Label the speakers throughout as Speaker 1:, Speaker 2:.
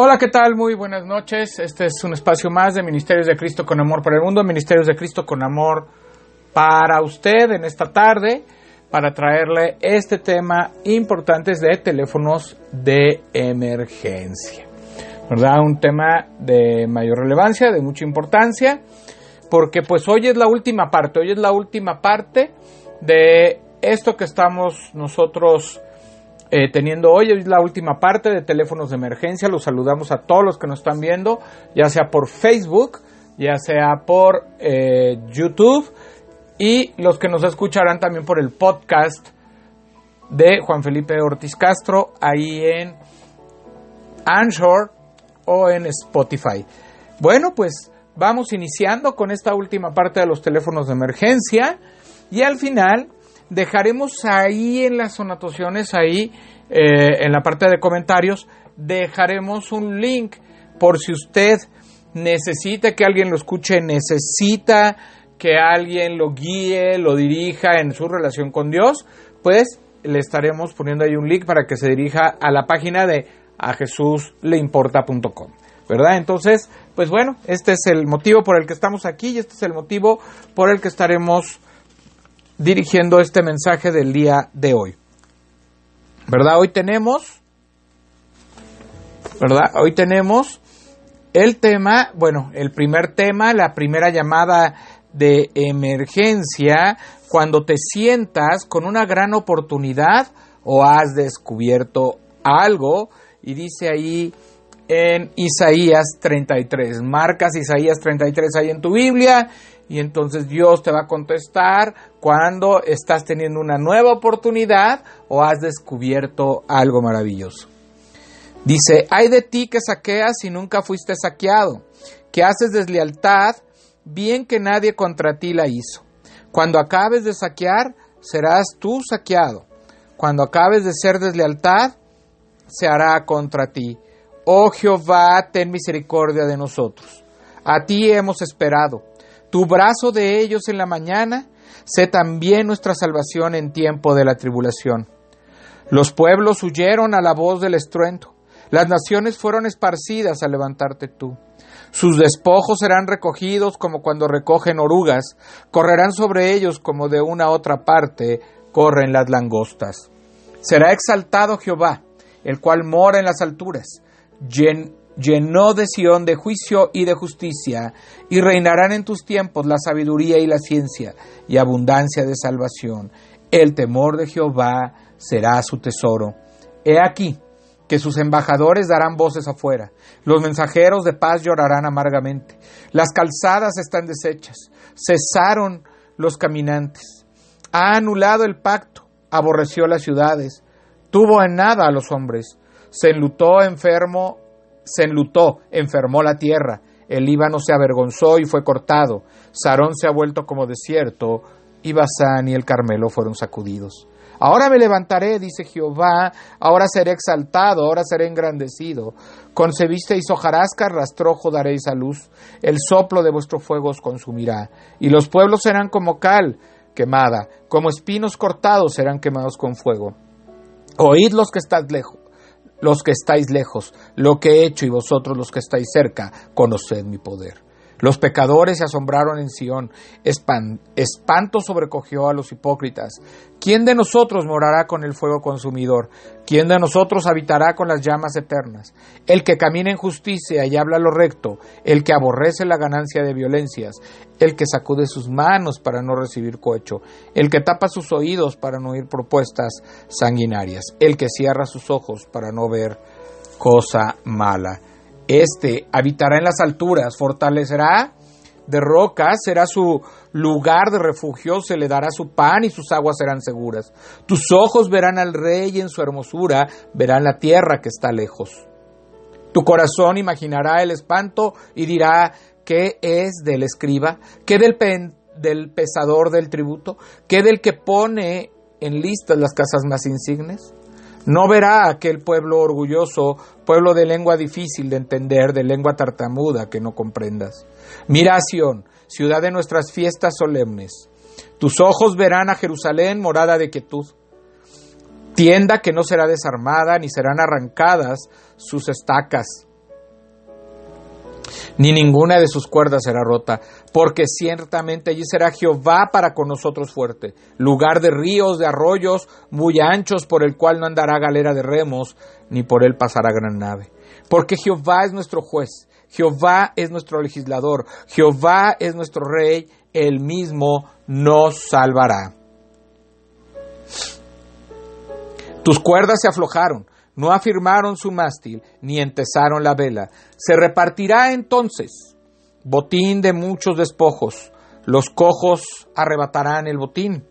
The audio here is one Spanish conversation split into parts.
Speaker 1: Hola, ¿qué tal? Muy buenas noches. Este es un espacio más de Ministerios de Cristo con Amor para el Mundo, Ministerios de Cristo con Amor para usted en esta tarde, para traerle este tema importante de teléfonos de emergencia. ¿Verdad? Un tema de mayor relevancia, de mucha importancia, porque pues hoy es la última parte, hoy es la última parte de esto que estamos nosotros eh, teniendo hoy la última parte de teléfonos de emergencia. Los saludamos a todos los que nos están viendo, ya sea por Facebook, ya sea por eh, YouTube y los que nos escucharán también por el podcast de Juan Felipe Ortiz Castro ahí en Anchor o en Spotify. Bueno, pues vamos iniciando con esta última parte de los teléfonos de emergencia y al final dejaremos ahí en las anotaciones, ahí eh, en la parte de comentarios, dejaremos un link por si usted necesita que alguien lo escuche, necesita que alguien lo guíe, lo dirija en su relación con Dios, pues le estaremos poniendo ahí un link para que se dirija a la página de a jesusleimporta.com. ¿Verdad? Entonces, pues bueno, este es el motivo por el que estamos aquí y este es el motivo por el que estaremos dirigiendo este mensaje del día de hoy. ¿Verdad? Hoy tenemos, ¿verdad? Hoy tenemos el tema, bueno, el primer tema, la primera llamada de emergencia, cuando te sientas con una gran oportunidad o has descubierto algo, y dice ahí en Isaías 33, marcas Isaías 33 ahí en tu Biblia, y entonces Dios te va a contestar cuando estás teniendo una nueva oportunidad o has descubierto algo maravilloso. Dice, hay de ti que saqueas y nunca fuiste saqueado, que haces deslealtad, bien que nadie contra ti la hizo. Cuando acabes de saquear, serás tú saqueado. Cuando acabes de ser deslealtad, se hará contra ti. Oh Jehová, ten misericordia de nosotros. A ti hemos esperado tu brazo de ellos en la mañana, sé también nuestra salvación en tiempo de la tribulación. Los pueblos huyeron a la voz del estruendo, las naciones fueron esparcidas al levantarte tú. Sus despojos serán recogidos como cuando recogen orugas, correrán sobre ellos como de una otra parte corren las langostas. Será exaltado Jehová, el cual mora en las alturas, llenó de Sión de juicio y de justicia, y reinarán en tus tiempos la sabiduría y la ciencia, y abundancia de salvación. El temor de Jehová será su tesoro. He aquí que sus embajadores darán voces afuera, los mensajeros de paz llorarán amargamente, las calzadas están deshechas, cesaron los caminantes, ha anulado el pacto, aborreció las ciudades, tuvo en nada a los hombres, se enlutó enfermo se enlutó, enfermó la tierra, el Líbano se avergonzó y fue cortado, Sarón se ha vuelto como desierto, y Basán y el Carmelo fueron sacudidos. Ahora me levantaré, dice Jehová, ahora seré exaltado, ahora seré engrandecido. Concebisteis hojarasca, rastrojo daréis a luz, el soplo de vuestro fuego os consumirá, y los pueblos serán como cal quemada, como espinos cortados serán quemados con fuego. Oíd los que estás lejos, los que estáis lejos, lo que he hecho y vosotros los que estáis cerca, conoced mi poder. Los pecadores se asombraron en Sión, espanto sobrecogió a los hipócritas. ¿Quién de nosotros morará con el fuego consumidor? ¿Quién de nosotros habitará con las llamas eternas? El que camina en justicia y habla lo recto, el que aborrece la ganancia de violencias, el que sacude sus manos para no recibir cohecho, el que tapa sus oídos para no oír propuestas sanguinarias, el que cierra sus ojos para no ver cosa mala. Este habitará en las alturas, fortalecerá de rocas, será su lugar de refugio, se le dará su pan y sus aguas serán seguras. Tus ojos verán al rey en su hermosura, verán la tierra que está lejos. Tu corazón imaginará el espanto y dirá, ¿qué es del escriba? ¿Qué del, del pesador del tributo? ¿Qué del que pone en listas las casas más insignes? No verá aquel pueblo orgulloso, pueblo de lengua difícil de entender, de lengua tartamuda que no comprendas. Mira ciudad de nuestras fiestas solemnes. Tus ojos verán a Jerusalén, morada de quietud. Tienda que no será desarmada, ni serán arrancadas sus estacas. Ni ninguna de sus cuerdas será rota, porque ciertamente allí será Jehová para con nosotros fuerte, lugar de ríos, de arroyos muy anchos, por el cual no andará galera de remos, ni por él pasará gran nave. Porque Jehová es nuestro juez, Jehová es nuestro legislador, Jehová es nuestro rey, él mismo nos salvará. Tus cuerdas se aflojaron, no afirmaron su mástil, ni entesaron la vela. Se repartirá entonces botín de muchos despojos. Los cojos arrebatarán el botín.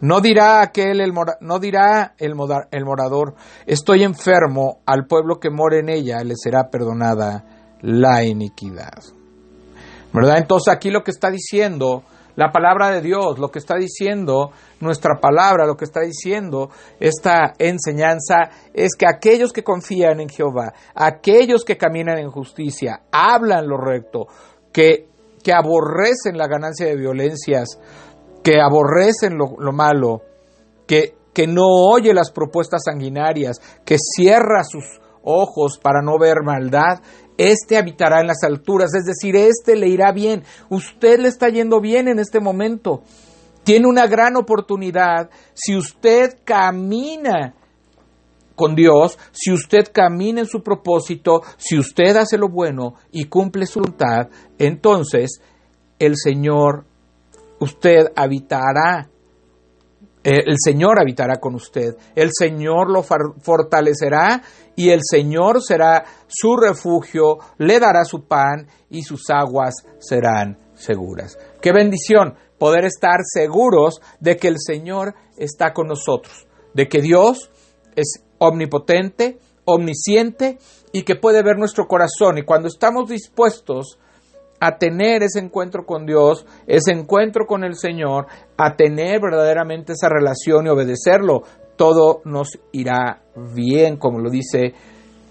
Speaker 1: No dirá aquel el no dirá el, el morador, estoy enfermo, al pueblo que mora en ella le será perdonada la iniquidad. ¿Verdad? Entonces aquí lo que está diciendo la palabra de Dios, lo que está diciendo nuestra palabra, lo que está diciendo esta enseñanza es que aquellos que confían en Jehová, aquellos que caminan en justicia, hablan lo recto, que, que aborrecen la ganancia de violencias, que aborrecen lo, lo malo, que, que no oye las propuestas sanguinarias, que cierra sus ojos para no ver maldad, este habitará en las alturas, es decir, este le irá bien. Usted le está yendo bien en este momento. Tiene una gran oportunidad si usted camina con Dios, si usted camina en su propósito, si usted hace lo bueno y cumple su voluntad, entonces el Señor, usted habitará el Señor habitará con usted, el Señor lo fortalecerá y el Señor será su refugio, le dará su pan y sus aguas serán seguras. Qué bendición poder estar seguros de que el Señor está con nosotros, de que Dios es omnipotente, omnisciente y que puede ver nuestro corazón y cuando estamos dispuestos a tener ese encuentro con Dios, ese encuentro con el Señor, a tener verdaderamente esa relación y obedecerlo, todo nos irá bien, como lo dice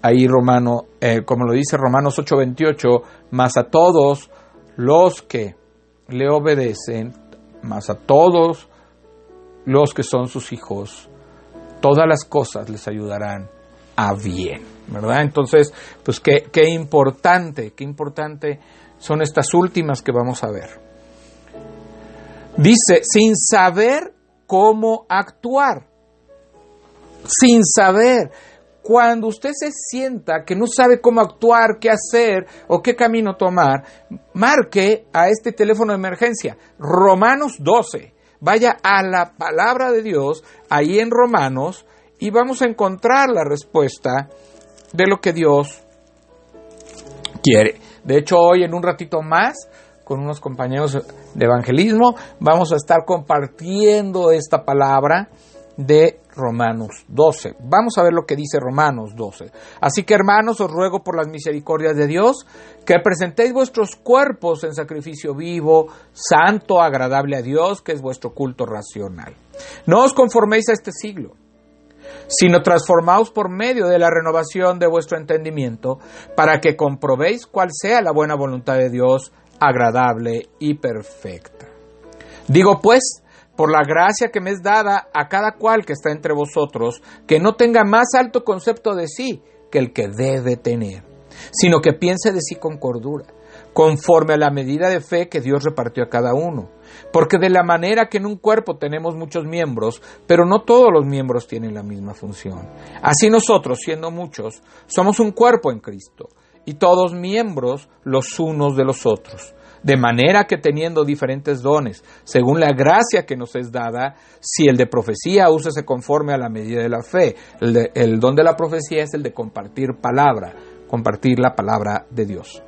Speaker 1: ahí Romano, eh, como lo dice Romanos 8:28, más a todos los que le obedecen, más a todos los que son sus hijos, todas las cosas les ayudarán a bien, ¿verdad? Entonces, pues qué, qué importante, qué importante son estas últimas que vamos a ver. Dice, sin saber cómo actuar. Sin saber. Cuando usted se sienta que no sabe cómo actuar, qué hacer o qué camino tomar, marque a este teléfono de emergencia, Romanos 12. Vaya a la palabra de Dios, ahí en Romanos, y vamos a encontrar la respuesta de lo que Dios quiere. De hecho, hoy en un ratito más, con unos compañeros de evangelismo, vamos a estar compartiendo esta palabra de Romanos 12. Vamos a ver lo que dice Romanos 12. Así que hermanos, os ruego por las misericordias de Dios que presentéis vuestros cuerpos en sacrificio vivo, santo, agradable a Dios, que es vuestro culto racional. No os conforméis a este siglo sino transformaos por medio de la renovación de vuestro entendimiento, para que comprobéis cuál sea la buena voluntad de Dios, agradable y perfecta. Digo pues, por la gracia que me es dada a cada cual que está entre vosotros, que no tenga más alto concepto de sí que el que debe tener, sino que piense de sí con cordura, conforme a la medida de fe que Dios repartió a cada uno porque de la manera que en un cuerpo tenemos muchos miembros, pero no todos los miembros tienen la misma función. Así nosotros, siendo muchos, somos un cuerpo en Cristo, y todos miembros los unos de los otros. De manera que teniendo diferentes dones, según la gracia que nos es dada, si el de profecía, úsese conforme a la medida de la fe. El, el don de la profecía es el de compartir palabra, compartir la palabra de Dios.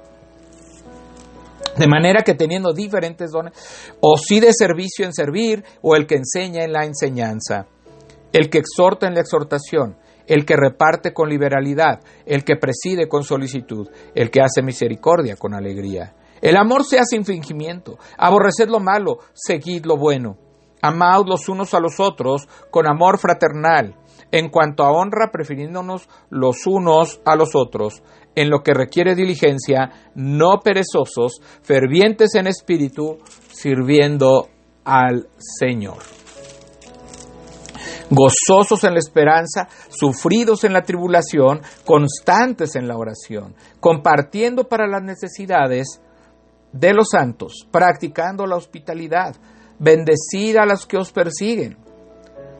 Speaker 1: De manera que teniendo diferentes dones, o si de servicio en servir, o el que enseña en la enseñanza, el que exhorta en la exhortación, el que reparte con liberalidad, el que preside con solicitud, el que hace misericordia con alegría. El amor sea sin fingimiento, aborreced lo malo, seguid lo bueno. Amaos los unos a los otros con amor fraternal, en cuanto a honra, prefiriéndonos los unos a los otros, en lo que requiere diligencia, no perezosos, fervientes en espíritu, sirviendo al Señor. gozosos en la esperanza, sufridos en la tribulación, constantes en la oración, compartiendo para las necesidades de los santos, practicando la hospitalidad, bendecid a los que os persiguen,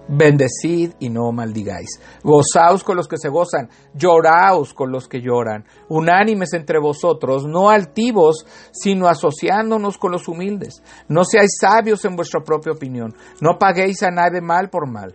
Speaker 1: Bendecid y no maldigáis. Gozaos con los que se gozan, lloraos con los que lloran. Unánimes entre vosotros, no altivos, sino asociándonos con los humildes. No seáis sabios en vuestra propia opinión. No paguéis a nadie mal por mal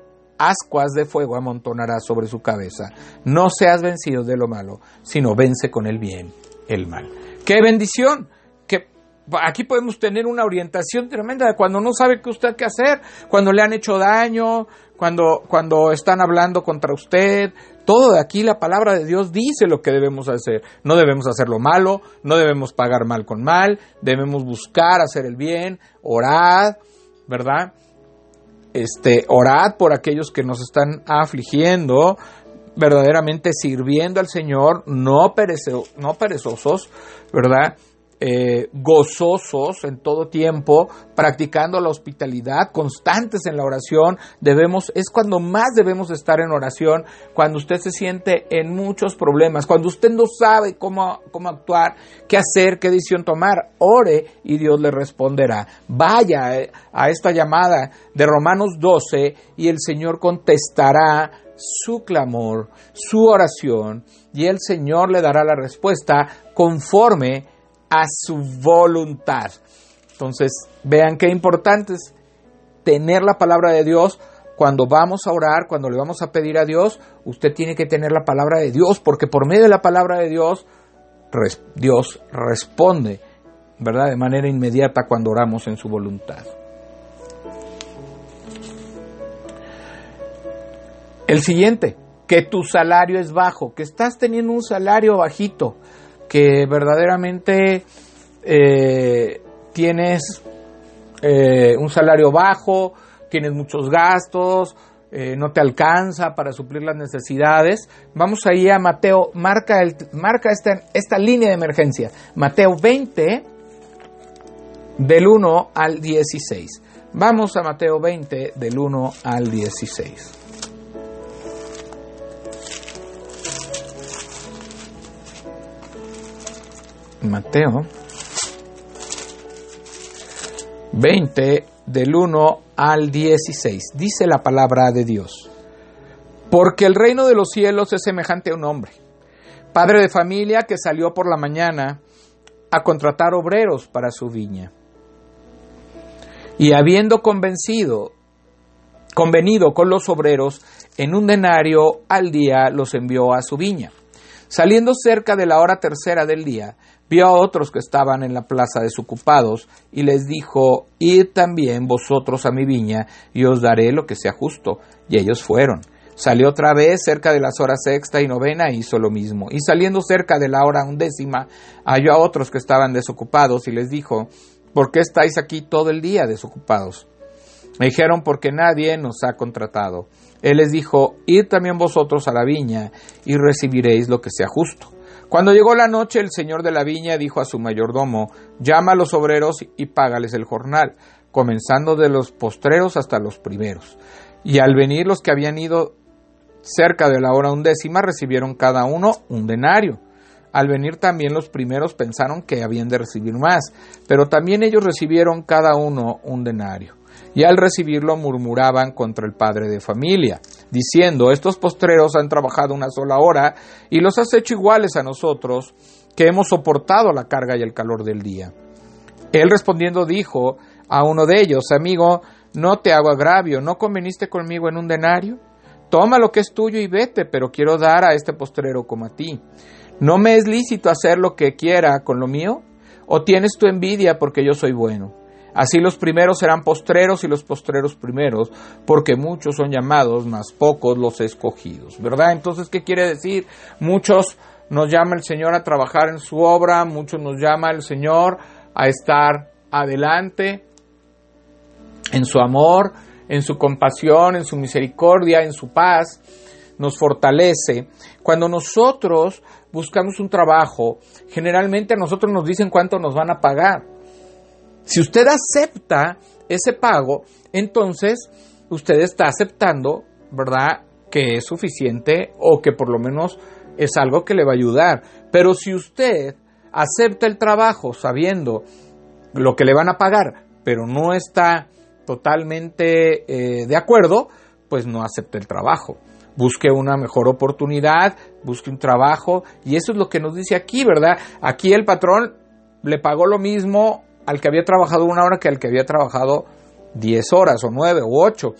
Speaker 1: ascuas de fuego amontonará sobre su cabeza. No seas vencido de lo malo, sino vence con el bien el mal. ¡Qué bendición! Que aquí podemos tener una orientación tremenda de cuando no sabe qué usted qué hacer, cuando le han hecho daño, cuando, cuando están hablando contra usted. Todo de aquí la palabra de Dios dice lo que debemos hacer. No debemos hacer lo malo, no debemos pagar mal con mal, debemos buscar hacer el bien, orar, ¿verdad? Este, orad por aquellos que nos están afligiendo, verdaderamente sirviendo al Señor, no, no perezosos, ¿verdad? Eh, gozosos en todo tiempo, practicando la hospitalidad, constantes en la oración, debemos, es cuando más debemos estar en oración, cuando usted se siente en muchos problemas, cuando usted no sabe cómo, cómo actuar, qué hacer, qué decisión tomar, ore y Dios le responderá. Vaya eh, a esta llamada de Romanos 12 y el Señor contestará su clamor, su oración, y el Señor le dará la respuesta conforme a su voluntad. Entonces, vean qué importante es tener la palabra de Dios. Cuando vamos a orar, cuando le vamos a pedir a Dios, usted tiene que tener la palabra de Dios, porque por medio de la palabra de Dios, Dios responde, ¿verdad? De manera inmediata cuando oramos en su voluntad. El siguiente, que tu salario es bajo, que estás teniendo un salario bajito que verdaderamente eh, tienes eh, un salario bajo, tienes muchos gastos, eh, no te alcanza para suplir las necesidades. Vamos ahí a Mateo, marca, el, marca esta, esta línea de emergencia. Mateo 20, del 1 al 16. Vamos a Mateo 20, del 1 al 16. Mateo 20 del 1 al 16. Dice la palabra de Dios. Porque el reino de los cielos es semejante a un hombre, padre de familia que salió por la mañana a contratar obreros para su viña. Y habiendo convencido, convenido con los obreros, en un denario al día los envió a su viña. Saliendo cerca de la hora tercera del día, vio a otros que estaban en la plaza desocupados y les dijo, Id también vosotros a mi viña y os daré lo que sea justo. Y ellos fueron. Salió otra vez cerca de las horas sexta y novena e hizo lo mismo. Y saliendo cerca de la hora undécima, halló a otros que estaban desocupados y les dijo, ¿por qué estáis aquí todo el día desocupados? Me dijeron, porque nadie nos ha contratado. Él les dijo, id también vosotros a la viña y recibiréis lo que sea justo. Cuando llegó la noche, el señor de la viña dijo a su mayordomo, llama a los obreros y págales el jornal, comenzando de los postreros hasta los primeros. Y al venir los que habían ido cerca de la hora undécima, recibieron cada uno un denario. Al venir también los primeros pensaron que habían de recibir más, pero también ellos recibieron cada uno un denario y al recibirlo murmuraban contra el padre de familia, diciendo, estos postreros han trabajado una sola hora y los has hecho iguales a nosotros, que hemos soportado la carga y el calor del día. Él respondiendo dijo a uno de ellos, amigo, no te hago agravio, ¿no conveniste conmigo en un denario? Toma lo que es tuyo y vete, pero quiero dar a este postrero como a ti. ¿No me es lícito hacer lo que quiera con lo mío? ¿O tienes tu envidia porque yo soy bueno? Así los primeros serán postreros y los postreros primeros, porque muchos son llamados, más pocos los escogidos, ¿verdad? Entonces, ¿qué quiere decir? Muchos nos llama el Señor a trabajar en su obra, mucho nos llama el Señor a estar adelante en su amor, en su compasión, en su misericordia, en su paz, nos fortalece. Cuando nosotros buscamos un trabajo, generalmente a nosotros nos dicen cuánto nos van a pagar. Si usted acepta ese pago, entonces usted está aceptando, ¿verdad?, que es suficiente o que por lo menos es algo que le va a ayudar. Pero si usted acepta el trabajo sabiendo lo que le van a pagar, pero no está totalmente eh, de acuerdo, pues no acepte el trabajo. Busque una mejor oportunidad, busque un trabajo, y eso es lo que nos dice aquí, ¿verdad? Aquí el patrón le pagó lo mismo al que había trabajado una hora que al que había trabajado 10 horas o 9 o 8,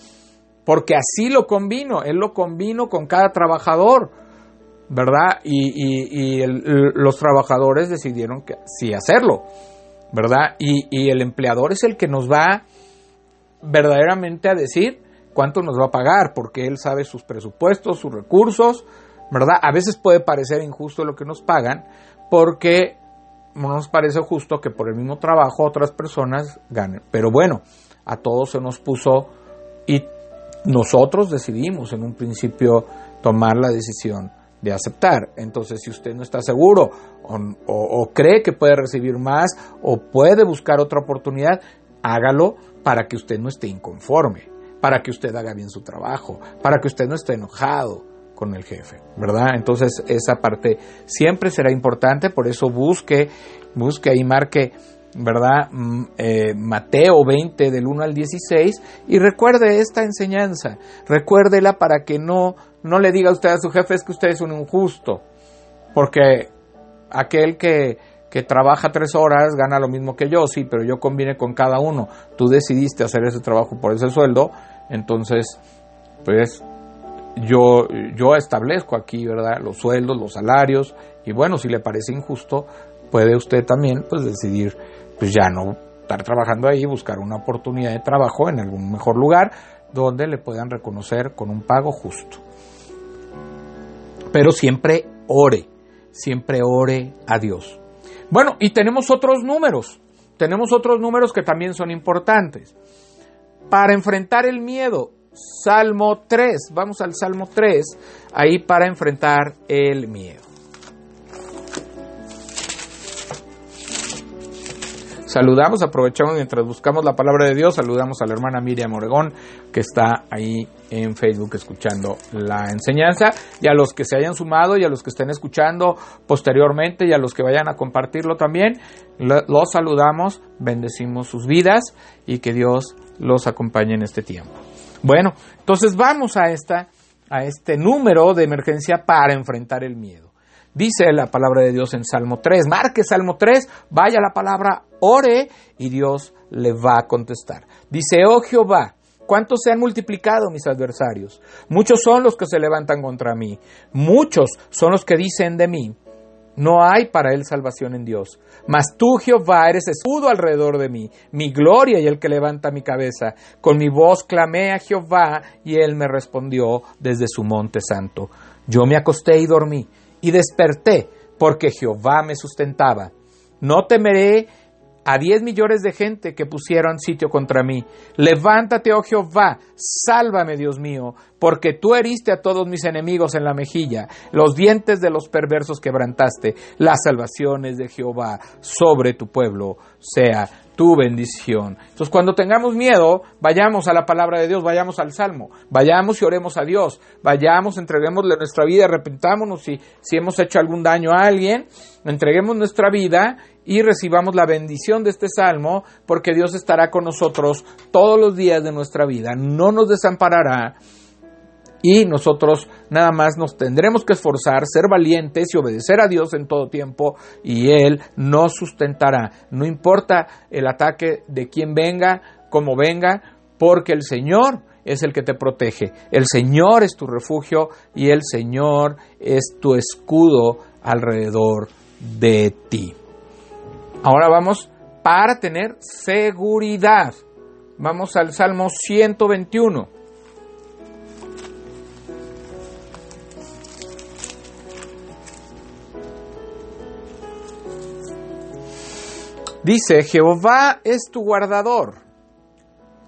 Speaker 1: porque así lo combino, él lo combino con cada trabajador, ¿verdad? Y, los trabajadores decidieron que sí hacerlo, ¿verdad? Y, y el empleador es el que nos va verdaderamente a decir cuánto nos va a pagar, porque él sabe sus presupuestos, sus recursos, ¿verdad? A veces puede parecer injusto lo que nos pagan, porque no nos parece justo que por el mismo trabajo otras personas ganen. Pero bueno, a todos se nos puso y nosotros decidimos en un principio tomar la decisión de aceptar. Entonces, si usted no está seguro o, o, cree que puede recibir más o puede buscar otra oportunidad, hágalo para que usted no esté inconforme, para que usted haga bien su trabajo, para que usted no esté enojado con el jefe, ¿verdad? Entonces, esa parte siempre será importante, por eso busque, busque ahí, marque ¿verdad? Mm, eh, Mateo 20 del 1 al 16 y recuerde esta enseñanza, recuérdela para que no, no le diga usted a su jefe es que usted es un injusto, porque aquel que, que trabaja tres horas gana lo mismo que yo, sí, pero yo conviene con cada uno, tú decidiste hacer ese trabajo por ese sueldo, entonces, pues yo, yo establezco aquí, ¿verdad? Los sueldos, los salarios, y bueno, si le parece injusto, puede usted también, pues decidir pues ya no estar trabajando ahí, buscar una oportunidad de trabajo en algún mejor lugar donde le puedan reconocer con un pago justo. Pero siempre ore, siempre ore a Dios. Bueno, y tenemos otros números, tenemos otros números que también son importantes. Para enfrentar el miedo, Salmo 3, vamos al Salmo 3, ahí para enfrentar el miedo. Saludamos, aprovechamos mientras buscamos la palabra de Dios, saludamos a la hermana Miriam Oregón, que está ahí en Facebook escuchando la enseñanza, y a los que se hayan sumado y a los que estén escuchando posteriormente y a los que vayan a compartirlo también, los saludamos, bendecimos sus vidas y que Dios los acompañe en este tiempo. Bueno, entonces vamos a, esta, a este número de emergencia para enfrentar el miedo. Dice la palabra de Dios en Salmo 3. Marque Salmo 3, vaya la palabra, ore y Dios le va a contestar. Dice, oh Jehová, ¿cuántos se han multiplicado mis adversarios? Muchos son los que se levantan contra mí. Muchos son los que dicen de mí. No hay para él salvación en Dios. Mas tú, Jehová, eres escudo alrededor de mí, mi gloria y el que levanta mi cabeza. Con mi voz clamé a Jehová y él me respondió desde su monte santo. Yo me acosté y dormí y desperté, porque Jehová me sustentaba. No temeré a diez millones de gente que pusieron sitio contra mí. Levántate, oh Jehová, sálvame, Dios mío, porque tú heriste a todos mis enemigos en la mejilla, los dientes de los perversos quebrantaste, las salvaciones de Jehová sobre tu pueblo sea tu bendición. Entonces, cuando tengamos miedo, vayamos a la palabra de Dios, vayamos al Salmo, vayamos y oremos a Dios, vayamos, entreguémosle nuestra vida, arrepentámonos si, si hemos hecho algún daño a alguien, entreguemos nuestra vida y recibamos la bendición de este salmo, porque Dios estará con nosotros todos los días de nuestra vida, no nos desamparará y nosotros nada más nos tendremos que esforzar, ser valientes y obedecer a Dios en todo tiempo y Él nos sustentará. No importa el ataque de quien venga, como venga, porque el Señor es el que te protege. El Señor es tu refugio y el Señor es tu escudo alrededor de ti. Ahora vamos para tener seguridad. Vamos al Salmo 121. Dice, Jehová es tu guardador.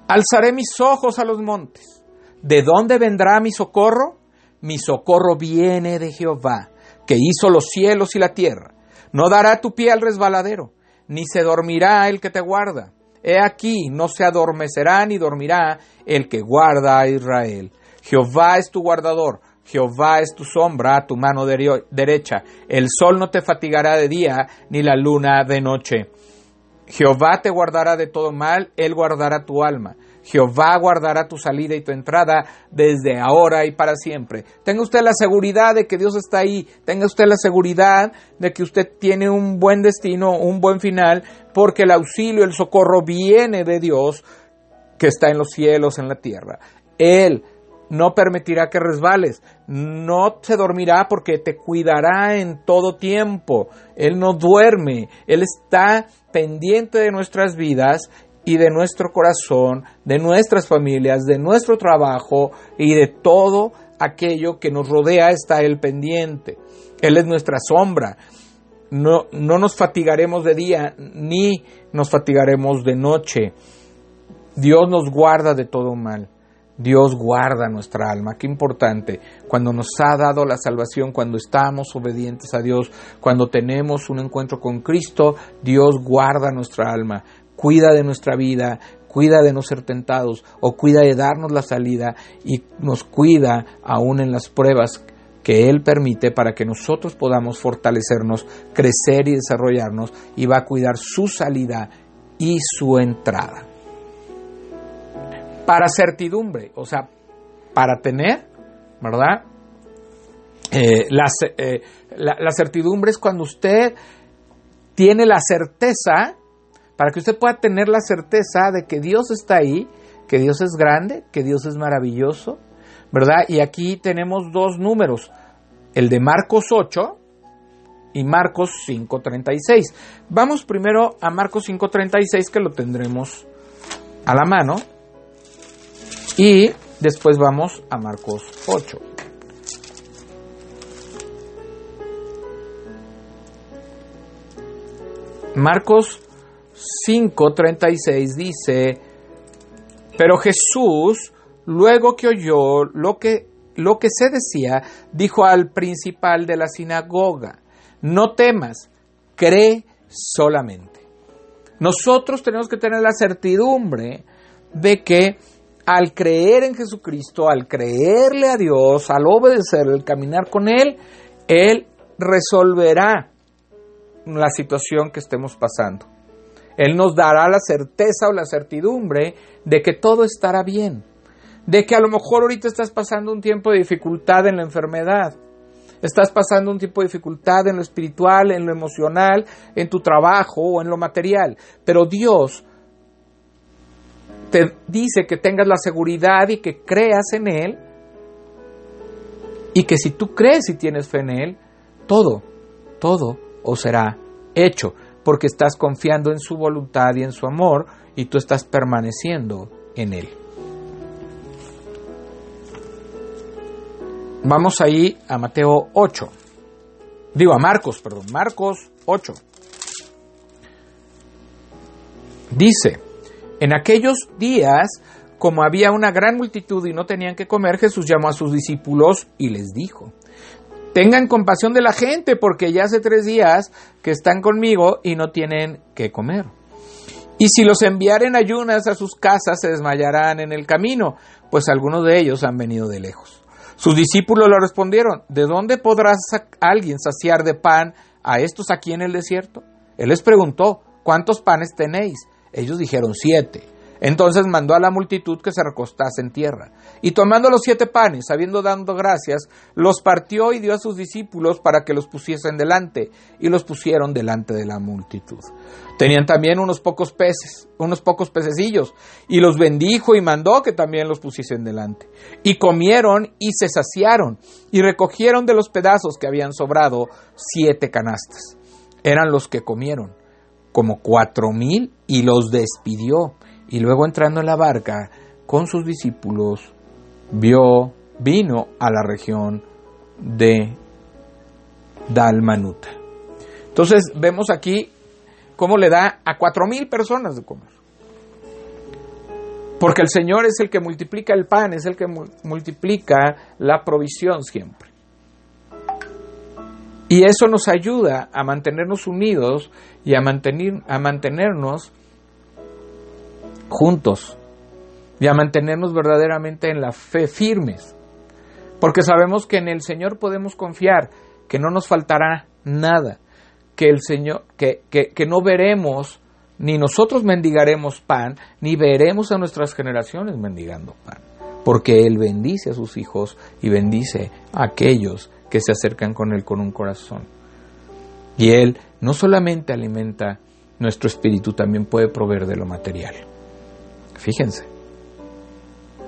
Speaker 1: Alzaré mis ojos a los montes. ¿De dónde vendrá mi socorro? Mi socorro viene de Jehová, que hizo los cielos y la tierra. No dará tu pie al resbaladero ni se dormirá el que te guarda. He aquí, no se adormecerá ni dormirá el que guarda a Israel. Jehová es tu guardador, Jehová es tu sombra a tu mano derecha. El sol no te fatigará de día, ni la luna de noche. Jehová te guardará de todo mal, Él guardará tu alma. Jehová guardará tu salida y tu entrada desde ahora y para siempre. Tenga usted la seguridad de que Dios está ahí. Tenga usted la seguridad de que usted tiene un buen destino, un buen final, porque el auxilio, el socorro viene de Dios que está en los cielos, en la tierra. Él no permitirá que resbales, no se dormirá porque te cuidará en todo tiempo. Él no duerme, Él está pendiente de nuestras vidas y de nuestro corazón, de nuestras familias, de nuestro trabajo y de todo aquello que nos rodea está Él pendiente. Él es nuestra sombra. No, no nos fatigaremos de día ni nos fatigaremos de noche. Dios nos guarda de todo mal. Dios guarda nuestra alma. Qué importante. Cuando nos ha dado la salvación, cuando estamos obedientes a Dios, cuando tenemos un encuentro con Cristo, Dios guarda nuestra alma, cuida de nuestra vida, cuida de no ser tentados o cuida de darnos la salida y nos cuida aún en las pruebas que Él permite para que nosotros podamos fortalecernos, crecer y desarrollarnos y va a cuidar su salida y su entrada para certidumbre, o sea, para tener, ¿verdad? Eh, eh, la, certidumbre es cuando usted tiene la certeza, para que usted pueda tener la certeza de que Dios está ahí, que Dios es grande, que Dios es maravilloso, ¿verdad? Y aquí tenemos dos números, el de Marcos 8 y Marcos 5.36. Vamos primero a Marcos 5.36 que lo tendremos a la mano. Y después vamos a Marcos 8. Marcos 5:36 dice, pero Jesús, luego que oyó lo que, lo que se decía, dijo al principal de la sinagoga, no temas, cree solamente. Nosotros tenemos que tener la certidumbre de que al creer en Jesucristo, al creerle a Dios, al obedecer, al caminar con Él, Él resolverá la situación que estemos pasando. Él nos dará la certeza o la certidumbre de que todo estará bien, de que a lo mejor ahorita estás pasando un tiempo de dificultad en la enfermedad, estás pasando un tiempo de dificultad en lo espiritual, en lo emocional, en tu trabajo o en lo material, pero Dios te dice que tengas la seguridad y que creas en Él y que si tú crees y tienes fe en Él, todo, todo os será hecho, porque estás confiando en su voluntad y en su amor y tú estás permaneciendo en Él. Vamos ahí a Mateo 8. Digo a Marcos, perdón, Marcos 8. Dice, en aquellos días, como había una gran multitud y no tenían que comer, Jesús llamó a sus discípulos y les dijo, tengan compasión de la gente porque ya hace tres días que están conmigo y no tienen que comer. Y si los enviaren ayunas a sus casas, se desmayarán en el camino, pues algunos de ellos han venido de lejos. Sus discípulos le respondieron, ¿de dónde podrá alguien saciar de pan a estos aquí en el desierto? Él les preguntó, ¿cuántos panes tenéis? Ellos dijeron siete. Entonces mandó a la multitud que se recostase en tierra. Y tomando los siete panes, habiendo dado gracias, los partió y dio a sus discípulos para que los pusiesen delante, y los pusieron delante de la multitud. Tenían también unos pocos peces, unos pocos pececillos, y los bendijo y mandó que también los pusiesen delante. Y comieron y se saciaron, y recogieron de los pedazos que habían sobrado siete canastas. Eran los que comieron como cuatro mil y los despidió. Y luego entrando en la barca con sus discípulos, vio, vino a la región de Dalmanuta. Entonces vemos aquí cómo le da a cuatro mil personas de comer. Porque el Señor es el que multiplica el pan, es el que multiplica la provisión siempre. Y eso nos ayuda a mantenernos unidos y a, mantener, a mantenernos juntos y a mantenernos verdaderamente en la fe firmes. Porque sabemos que en el Señor podemos confiar, que no nos faltará nada, que el Señor, que, que, no veremos, ni nosotros mendigaremos pan, ni veremos a nuestras generaciones mendigando pan. Porque Él bendice a sus hijos y bendice a aquellos que se acercan con Él con un corazón. Y Él no solamente alimenta nuestro espíritu, también puede proveer de lo material. Fíjense,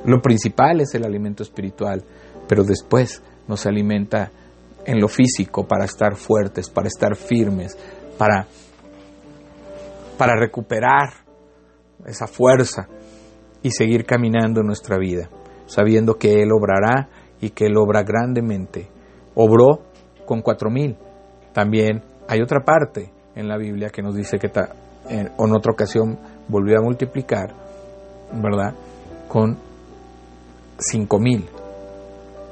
Speaker 1: lo principal es el alimento espiritual, pero después nos alimenta en lo físico para estar fuertes, para estar firmes, para, para recuperar esa fuerza y seguir caminando en nuestra vida, sabiendo que Él obrará y que Él obra grandemente. Obró con cuatro mil. También hay otra parte en la Biblia que nos dice que en otra ocasión volvió a multiplicar, ¿verdad? Con cinco mil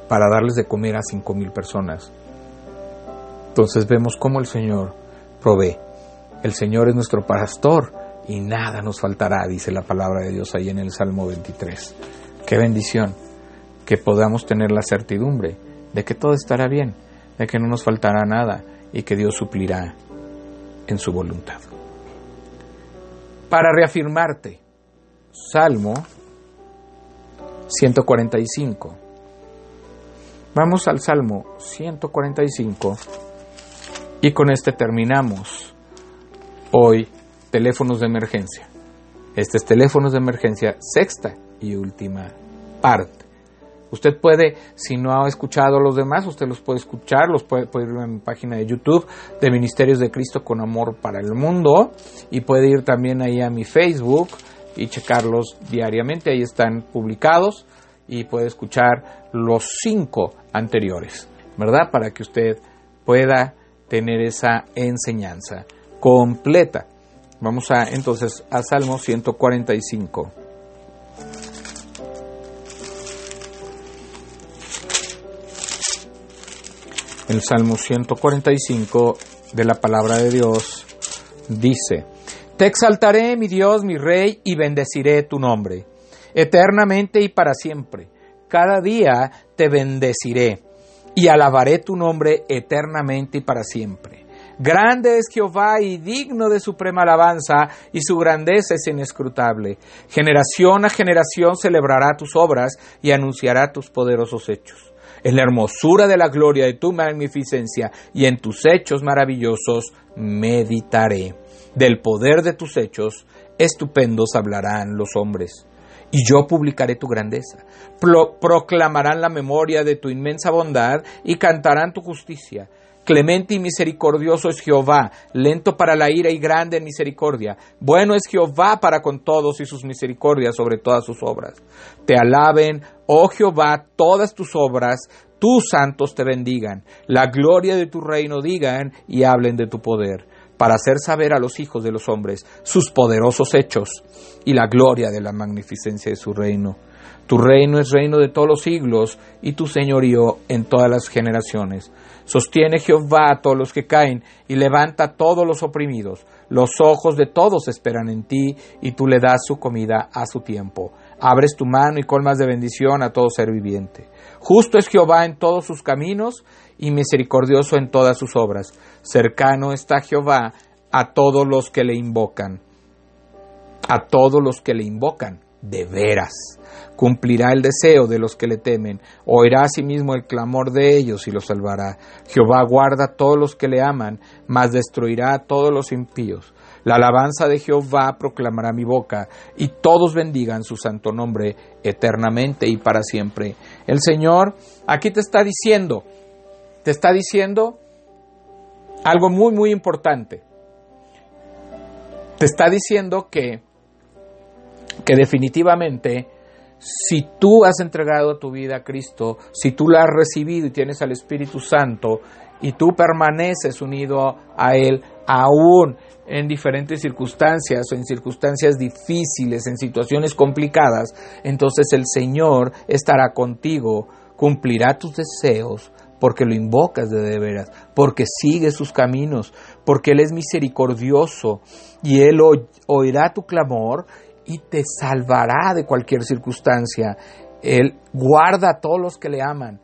Speaker 1: para darles de comer a cinco mil personas. Entonces vemos cómo el Señor provee. El Señor es nuestro pastor y nada nos faltará, dice la palabra de Dios ahí en el Salmo 23. Qué bendición que podamos tener la certidumbre de que todo estará bien, de que no nos faltará nada y que Dios suplirá en su voluntad. Para reafirmarte, Salmo 145. Vamos al Salmo 145 y con este terminamos hoy teléfonos de emergencia. Este es teléfonos de emergencia sexta y última parte. Usted puede, si no ha escuchado los demás, usted los puede escuchar, los puede, puede, ir a mi página de YouTube de Ministerios de Cristo con Amor para el Mundo y puede ir también ahí a mi Facebook y checarlos diariamente, ahí están publicados y puede escuchar los cinco anteriores, ¿verdad? Para que usted pueda tener esa enseñanza completa. Vamos a entonces a Salmo 145. El Salmo 145 de la palabra de Dios dice, Te exaltaré, mi Dios, mi Rey, y bendeciré tu nombre, eternamente y para siempre. Cada día te bendeciré y alabaré tu nombre eternamente y para siempre. Grande es Jehová y digno de suprema alabanza, y su grandeza es inescrutable. Generación a generación celebrará tus obras y anunciará tus poderosos hechos. En la hermosura de la gloria de tu magnificencia y en tus hechos maravillosos meditaré. Del poder de tus hechos estupendos hablarán los hombres y yo publicaré tu grandeza. proclamarán la memoria de tu inmensa bondad y cantarán tu justicia. Clemente y misericordioso es Jehová, lento para la ira y grande en misericordia. Bueno es Jehová para con todos y sus misericordias sobre todas sus obras. Te alaben, oh Jehová, todas tus obras, tus santos te bendigan. La gloria de tu reino digan y hablen de tu poder para hacer saber a los hijos de los hombres sus poderosos hechos y la gloria de la magnificencia de su reino. Tu reino es reino de todos los siglos y tu señorío en todas las generaciones. Sostiene Jehová a todos los que caen y levanta a todos los oprimidos. Los ojos de todos esperan en ti y tú le das su comida a su tiempo. Abres tu mano y colmas de bendición a todo ser viviente. Justo es Jehová en todos sus caminos y misericordioso en todas sus obras. Cercano está Jehová a todos los que le invocan. A todos los que le invocan, de veras. Cumplirá el deseo de los que le temen, oirá asimismo el clamor de ellos y los salvará. Jehová guarda a todos los que le aman, mas destruirá a todos los impíos. La alabanza de Jehová proclamará mi boca, y todos bendigan su santo nombre eternamente y para siempre. El Señor aquí te está diciendo, te está diciendo algo muy, muy importante. Te está diciendo que, que definitivamente si tú has entregado tu vida a Cristo, si tú la has recibido y tienes al Espíritu Santo y tú permaneces unido a Él, aún en diferentes circunstancias o en circunstancias difíciles, en situaciones complicadas, entonces el Señor estará contigo, cumplirá tus deseos, porque lo invocas de, veras, porque sigues sus caminos, porque Él es misericordioso y Él oirá tu clamor y te salvará de cualquier circunstancia. Él guarda a todos los que le aman.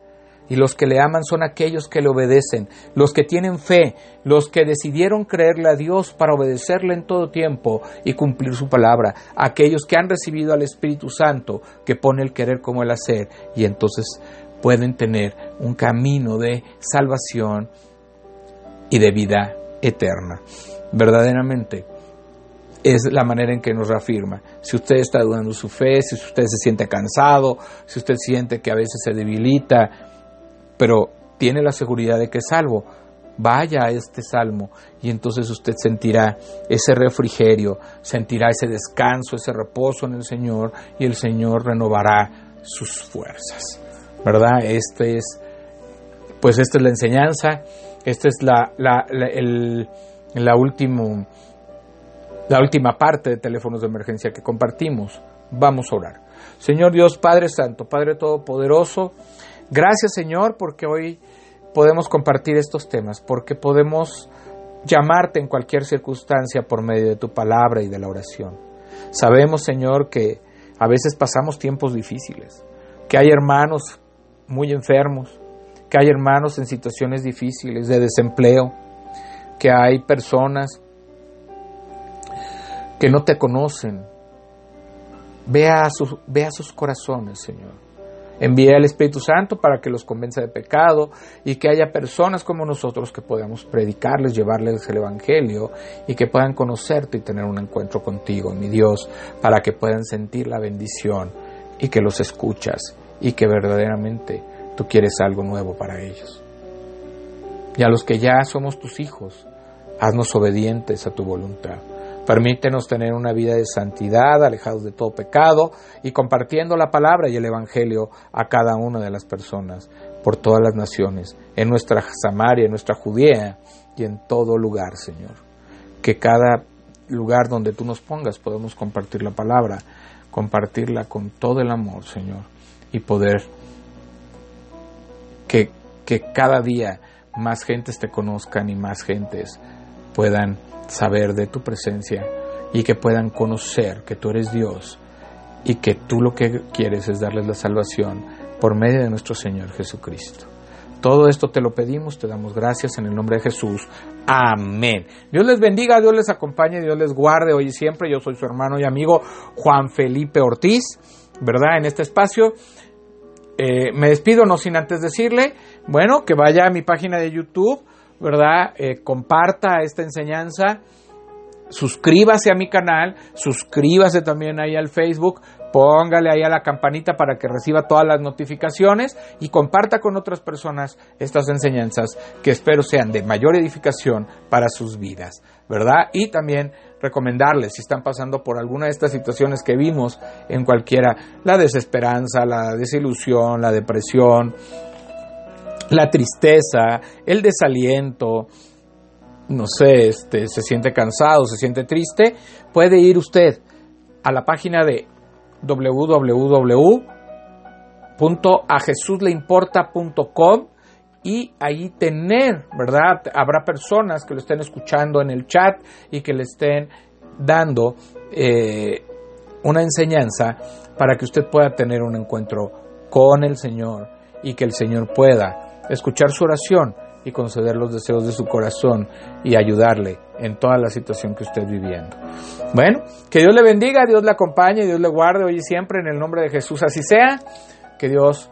Speaker 1: Y los que le aman son aquellos que le obedecen, los que tienen fe, los que decidieron creerle a Dios para obedecerle en todo tiempo y cumplir su palabra, aquellos que han recibido al Espíritu Santo que pone el querer como el hacer y entonces pueden tener un camino de salvación y de vida eterna. Verdaderamente es la manera en que nos reafirma. Si usted está dudando su fe, si usted se siente cansado, si usted siente que a veces se debilita, pero tiene la seguridad de que es salvo, vaya a este salmo y entonces usted sentirá ese refrigerio, sentirá ese descanso, ese reposo en el Señor y el Señor renovará sus fuerzas. ¿Verdad? Este es, pues esta es la enseñanza, esta es la, la, el, la último la última parte de teléfonos de emergencia que compartimos. Vamos a orar. Señor Dios Padre Santo, Padre Todopoderoso, gracias Señor porque hoy podemos compartir estos temas, porque podemos llamarte en cualquier circunstancia por medio de tu palabra y de la oración. Sabemos Señor que a veces pasamos tiempos difíciles, que hay hermanos muy enfermos, que hay hermanos en situaciones difíciles de desempleo, que hay personas que no te conocen. Vea a sus, sus corazones, Señor. Envía al Espíritu Santo para que los convenza de pecado y que haya personas como nosotros que podamos predicarles, llevarles el Evangelio y que puedan conocerte y tener un encuentro contigo, mi Dios, para que puedan sentir la bendición y que los escuchas y que verdaderamente tú quieres algo nuevo para ellos. Y a los que ya somos tus hijos, haznos obedientes a tu voluntad. Permítenos tener una vida de santidad, alejados de todo pecado y compartiendo la palabra y el Evangelio a cada una de las personas por todas las naciones, en nuestra Samaria, en nuestra Judea y en todo lugar, Señor. Que cada lugar donde tú nos pongas podamos compartir la palabra, compartirla con todo el amor, Señor, y poder que, que cada día más gentes te conozcan y más gentes puedan saber de tu presencia y que puedan conocer que tú eres Dios y que tú lo que quieres es darles la salvación por medio de nuestro Señor Jesucristo. Todo esto te lo pedimos, te damos gracias en el nombre de Jesús. Amén. Dios les bendiga, Dios les acompañe, Dios les guarde hoy y siempre. Yo soy su hermano y amigo Juan Felipe Ortiz, ¿verdad? En este espacio. Eh, me despido no sin antes decirle, bueno, que vaya a mi página de YouTube ¿verdad? Eh, comparta esta enseñanza, suscríbase a mi canal, suscríbase también ahí al Facebook, póngale ahí a la campanita para que reciba todas las notificaciones y comparta con otras personas estas enseñanzas que espero sean de mayor edificación para sus vidas, ¿verdad? Y también recomendarles si están pasando por alguna de estas situaciones que vimos en cualquiera, la desesperanza, la desilusión, la depresión, la tristeza, el desaliento, no sé, este, se siente cansado, se siente triste, puede ir usted a la página de www.ajesusleimporta.com y ahí tener, ¿verdad? Habrá personas que lo estén escuchando en el chat y que le estén dando eh, una enseñanza para que usted pueda tener un encuentro con el Señor y que el Señor pueda escuchar su oración y conceder los deseos de su corazón y ayudarle en toda la situación que esté viviendo. Bueno, que Dios le bendiga, Dios le acompañe, Dios le guarde hoy y siempre en el nombre de Jesús, así sea. Que Dios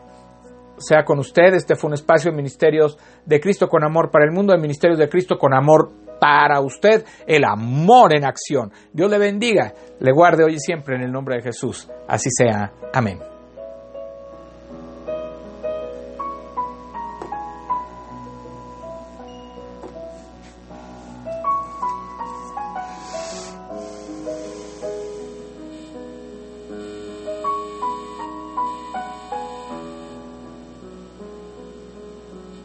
Speaker 1: sea con usted. Este fue un espacio de ministerios de Cristo con amor para el mundo, de ministerios de Cristo con amor para usted, el amor en acción. Dios le bendiga, le guarde hoy y siempre en el nombre de Jesús. Así sea. Amén.